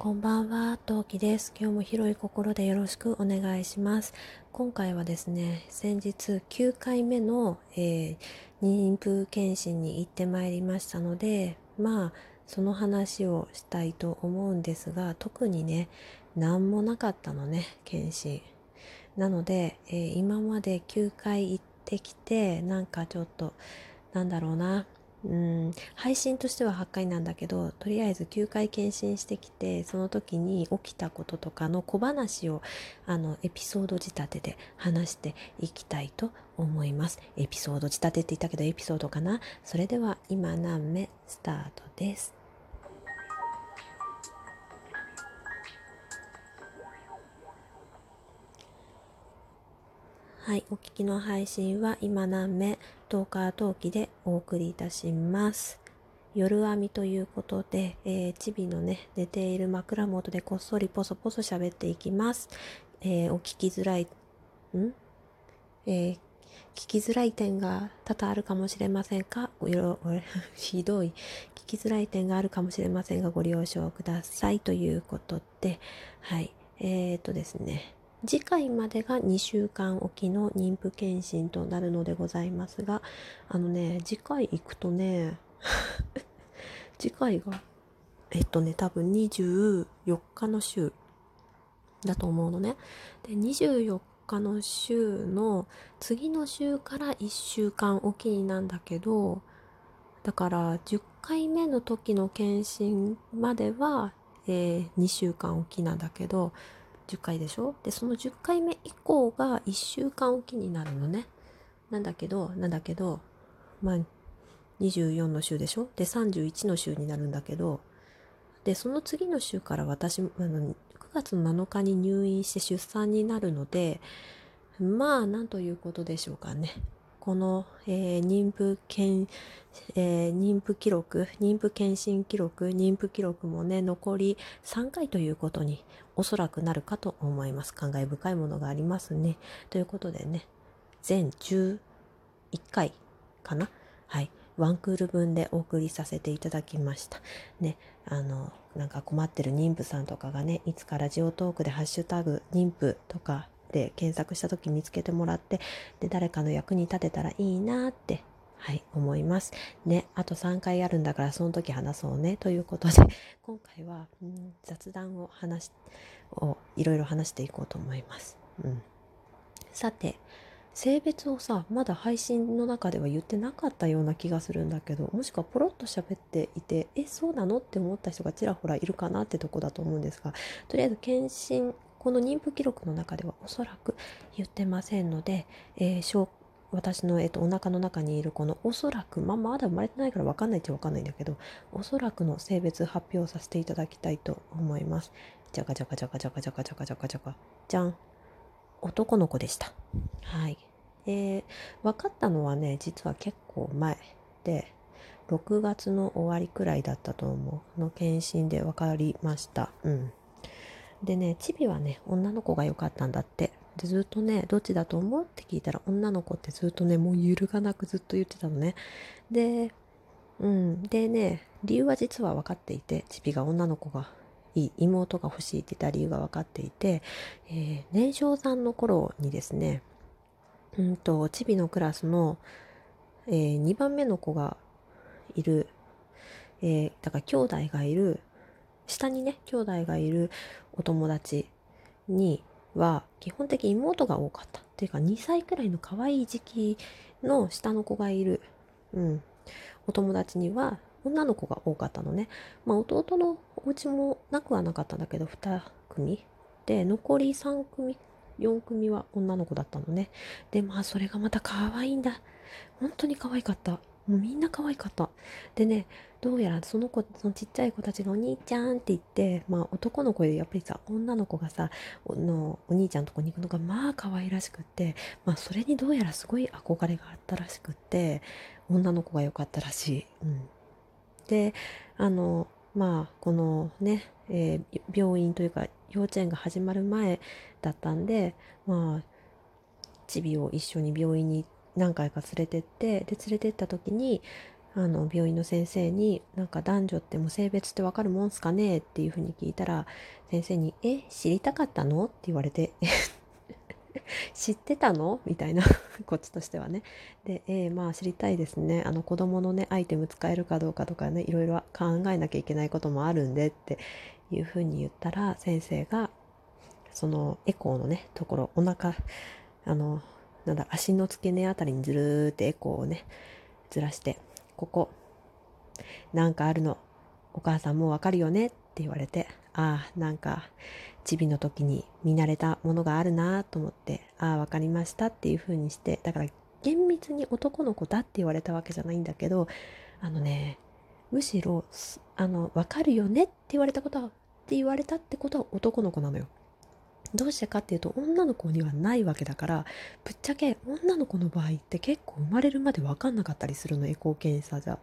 こんばんは、トウキです。今日も広い心でよろしくお願いします。今回はですね、先日9回目の、えー、妊婦検診に行ってまいりましたので、まあ、その話をしたいと思うんですが、特にね、何もなかったのね、検診。なので、えー、今まで9回行ってきて、なんかちょっと、なんだろうな、うん。配信としては8回なんだけどとりあえず9回検診してきてその時に起きたこととかの小話をあのエピソード仕立てで話していきたいと思います。エピソード仕立てって言ったけどエピソードかな？それでは今何目スタートです。はい、お聞きの配信は今何目トーカー陶器でお送りいたします。夜編みということで、えー、チビのね、寝ている枕元でこっそりポソポソ喋っていきます。えー、お聞きづらい、ん？えー、聞きづらい点が多々あるかもしれませんか？ひどい。聞きづらい点があるかもしれませんが、ご了承ください。ということで、はい。えーとですね。次回までが2週間おきの妊婦検診となるのでございますが、あのね、次回行くとね、次回が、えっとね、多分24日の週だと思うのね。で、24日の週の次の週から1週間おきなんだけど、だから10回目の時の検診までは、えー、2週間おきなんだけど、10回でしょ？でその10回目以降が1週間おきになるのね。なんだけどなんだけどまあ24の週でしょ？で31の週になるんだけどでその次の週から私あの9月7日に入院して出産になるのでまあなんということでしょうかね。この、えー、妊婦検、えー、妊婦記録、妊婦検診記録、妊婦記録もね、残り3回ということにおそらくなるかと思います。感慨深いものがありますね。ということでね、全11回かな？はい。ワンクール分でお送りさせていただきました。ね、あの、なんか困ってる妊婦さんとかがね、いつかラジオトークでハッシュタグ妊婦とかで検索した時見つけてもらってで誰かの役に立てたらいいなってはい思います。ねあと3回あるんだからその時話そうねということで 今回は、うん、雑談を話をいろいろ話していこうと思います、うん、さて性別をさまだ配信の中では言ってなかったような気がするんだけどもしくはポロッと喋っていてえそうなの？って思った人がちらほらいるかなってとこだと思うんですがとりあえず検診この妊婦記録の中ではおそらく言ってませんので、えー、私の、えっと、お腹の中にいるこのおそらく、まあ、まだ生まれてないから分かんないっちゃ分かんないんだけどおそらくの性別発表させていただきたいと思います。じゃかじゃかじゃかじゃかじゃかじゃかじゃかじゃかじゃん男の子でしたはいえー、分かったのはね実は結構前で6月の終わりくらいだったと思うの検診で分かりましたうんでねチビはね女の子が良かったんだって。でずっとねどっちだと思うって聞いたら女の子ってずっとねもう揺るがなくずっと言ってたのね。でうん。でね理由は実は分かっていてチビが女の子がいい妹が欲しいって言った理由が分かっていて、えー、年少さんの頃にですねうんとチビのクラスの、えー、2番目の子がいる、えー、だから兄弟がいる下にね兄弟がいるお友達には基本的に妹が多かった。っていうか2歳くらいの可愛い時期の下の子がいる、うん、お友達には女の子が多かったのね、まあ、弟のお家もなくはなかったんだけど2組。で残り3組4組は女の子だったのね。でまあそれがまた可愛いんだ。本当に可愛かった。もうみんな可愛かった。でね、どうやらその子、そのちっちゃい子たちがお兄ちゃんって言って、まあ男の子でやっぱりさ、女の子がさ、のお兄ちゃんとこに行くのがまあ可愛らしくって、まあそれにどうやらすごい憧れがあったらしくって、女の子が良かったらしい。うん。で、あの、まあこのね、えー、病院というか幼稚園が始まる前だったんで、まあ、チビを一緒に病院に行って何回か連れてってで連れてった時にあの病院の先生に「なんか男女っても性別ってわかるもんすかね?」っていうふうに聞いたら先生に「え知りたかったの?」って言われて 知ってたの？みたいな こっちとしてはね。で、えー、まあ知りたいですね。あの子供のね、アイテム使えるかどうかとかね、いろいろ考えなきゃいけないこともあるんでっていうふうに言ったら、先生が、そのエコーのね、ところ、お腹、あの、なんだ、足の付け根あたりにずるーってエコーをね、ずらして、ここ、なんかあるの。お母さんもうわかるよねって言われて、ああ、なんか、チビの時に見慣れたものがあるなと思って、ああ、わかりましたっていう風にして、だから厳密に男の子だって言われたわけじゃないんだけど、あのね、むしろ、あの、わかるよねって言われたことは、って言われたってことは男の子なのよ。どうしてかっていうと女の子にはないわけだからぶっちゃけ女の子の場合って結構生まれるまで分かんなかったりするのエコー検査じゃ。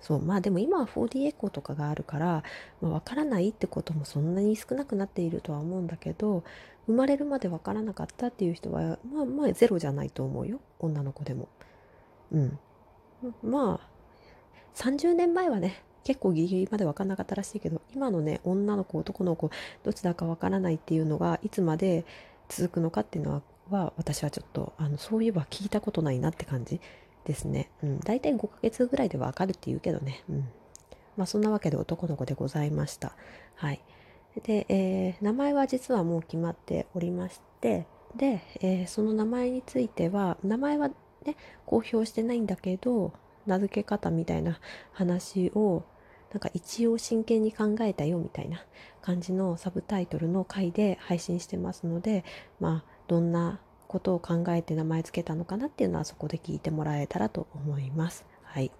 そうまあでも今は 4D エコーとかがあるから、まあ、分からないってこともそんなに少なくなっているとは思うんだけど生まれるまで分からなかったっていう人はまあまあゼロじゃないと思うよ。女の子でも。うん。まあ30年前はね結構ギリギリまで分かんなかったらしいけど今のね女の子男の子どちらか分からないっていうのがいつまで続くのかっていうのはは私はちょっとあのそういえば聞いたことないなって感じですね。うん、大体5ヶ月ぐらいでわかるって言うけどね。うん。まあそんなわけで男の子でございました。はい。で、えー、名前は実はもう決まっておりまして、で、えー、その名前については、名前はね、公表してないんだけど、名付け方みたいな話を、なんか一応真剣に考えたよみたいな感じのサブタイトルの回で配信してますので、まあ、どんなことを考えて名前つけたのかなっていうのはそこで聞いてもらえたらと思います。はい。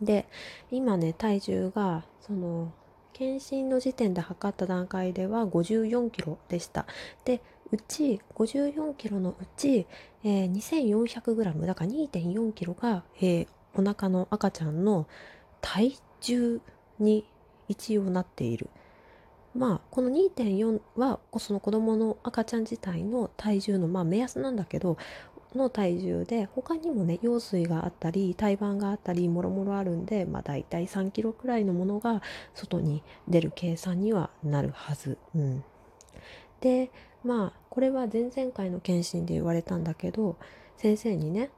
で、今ね、体重が、その、検診の時点で測った段階では54キロでした。で、うち、54キロのうち、えー、2400グラム、だから2.4キロが、えー、お腹の赤ちゃんの体重に一応なっている。まあこの2.4はその子供の赤ちゃん自体の体重のまあ目安なんだけどの体重で他にもね羊水があったり胎盤があったりもろもろあるんでまあ大体3キロくらいのものが外に出る計算にはなるはず。うん、でまあこれは前々回の検診で言われたんだけど先生にね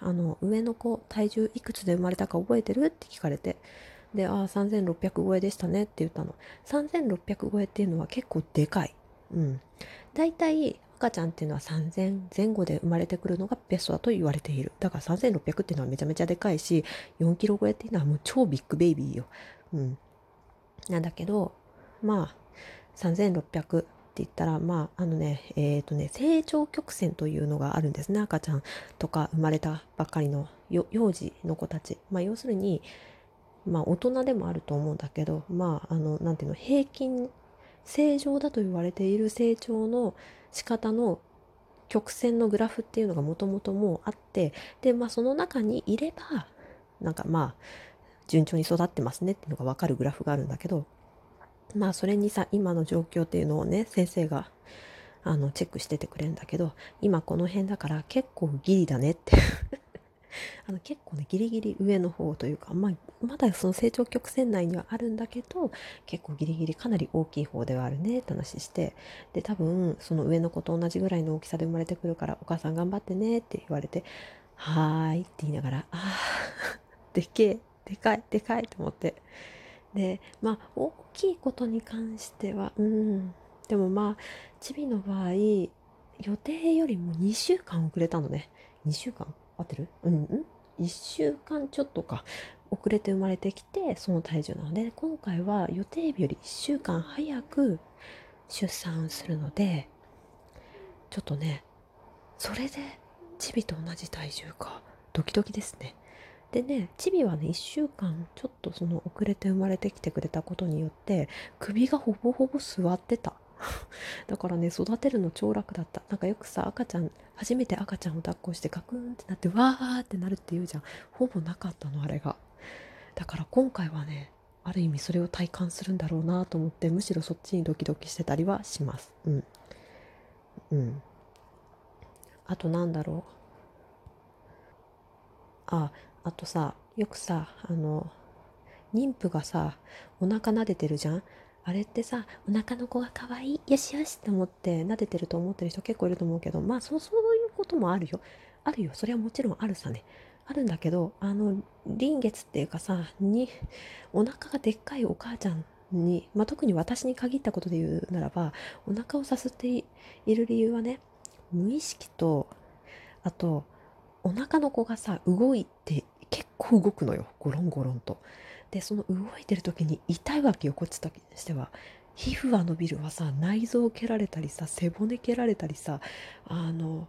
あの上の子体重いくつで生まれたか覚えてる？って聞かれてで、ああ、3600超えでしたねって言ったの。3600超えっていうのは結構でかい。うん。大体、赤ちゃんっていうのは3000前後で生まれてくるのがベストだと言われている。だから3600っていうのはめちゃめちゃでかいし、4キロ超えっていうのはもう超ビッグベイビーよ。うん。なんだけど、まあ、3600って言ったら、まあ、あのね、えっ、ー、とね、成長曲線というのがあるんですね。赤ちゃんとか生まれたばっかりの幼児の子たち。まあ、要するに、まあ大人でもあると思うんだけどまああの何ていうの平均正常だと言われている成長の仕方の曲線のグラフっていうのがもともともうあってでまあその中にいればなんかまあ順調に育ってますねっていうのが分かるグラフがあるんだけどまあそれにさ今の状況っていうのをね先生があのチェックしててくれるんだけど今この辺だから結構ギリだねってあの結構ねギリギリ上の方というか、まあ、まだその成長曲線内にはあるんだけど結構ギリギリかなり大きい方ではあるねって話してで多分その上の子と同じぐらいの大きさで生まれてくるからお母さん頑張ってねって言われてはーいって言いながらあー でけえでかいでかいと思って。でまあ大きいことに関してはうんでもまあチビの場合予定よりも2週間遅れたのね。2週間。合ってる？うんうん。1週間ちょっとか。遅れて生まれてきてその体重なので。今回は予定日より1週間早く出産するのでちょっとねそれでチビと同じ体重か。ドキドキですね。でねチビはね1週間ちょっとその遅れて生まれてきてくれたことによって首がほぼほぼ座ってた。だからね育てるの超楽だった。なんかよくさ赤ちゃん初めて赤ちゃんを抱っこしてガクンってなってわーってなるっていうじゃん。ほぼなかったのあれが。だから今回はねある意味それを体感するんだろうなと思ってむしろそっちにドキドキしてたりはします。うん。うん。あとなんだろう。ああとさよくさあの妊婦がさお腹撫でてるじゃん？あれってさお腹の子が可愛いよしよしって思って撫でてると思ってる人結構いると思うけどまあそうそういうこともあるよ。あるよ。それはもちろんあるさね。あるんだけどあの臨月っていうかさにお腹がでっかいお母ちゃんに、まあ、特に私に限ったことで言うならばお腹をさすっている理由はね無意識とあとお腹の子がさ動いて結構動くのよ。ゴロンゴロンと。でその動いてる時に痛いわけよこっちとしては。皮膚は伸びるわさ内臓を蹴られたりさ背骨蹴られたりさあの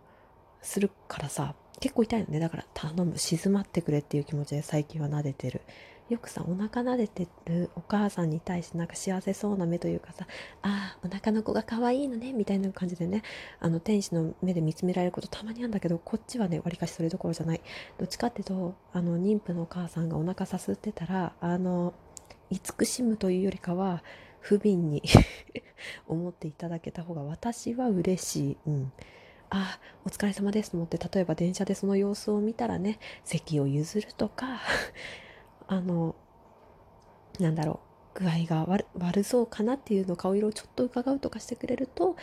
するからさ結構痛いのねだから頼む静まってくれっていう気持ちで最近は撫でてるよくさお腹撫でてるお母さんに対してなんか幸せそうな目というかさああお腹の子が可愛いのねみたいな感じでねあの天使の目で見つめられることたまにあるんだけどこっちはねわりかしそれどころじゃないどっちかっていうとあの妊婦のお母さんがお腹さすってたらあの慈しむというよりかは不憫に 思っていただけた方が私は嬉しい。うんあお疲れ様ですと思って例えば電車でその様子を見たらね席を譲るとかあのなんだろう具合が悪そうかなっていうの顔色をちょっと伺うとかしてくれると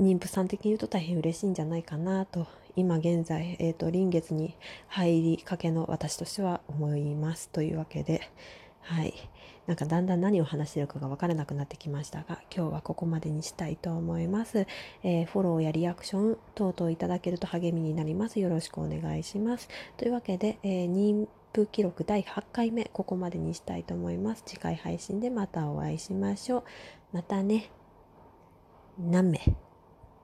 妊婦さん的に言うと大変嬉しいんじゃないかなと今現在、えーと、臨月に入りかけの私としては思いますというわけではい。なんかだんだん何を話してるかが分からなくなってきましたが今日はここまでにしたいと思います、えー、フォローやリアクション等々いただけると励みになります。よろしくお願いします。というわけで、えー、妊婦記録第8回目ここまでにしたいと思います。次回配信でまたお会いしましょう。またね。何名？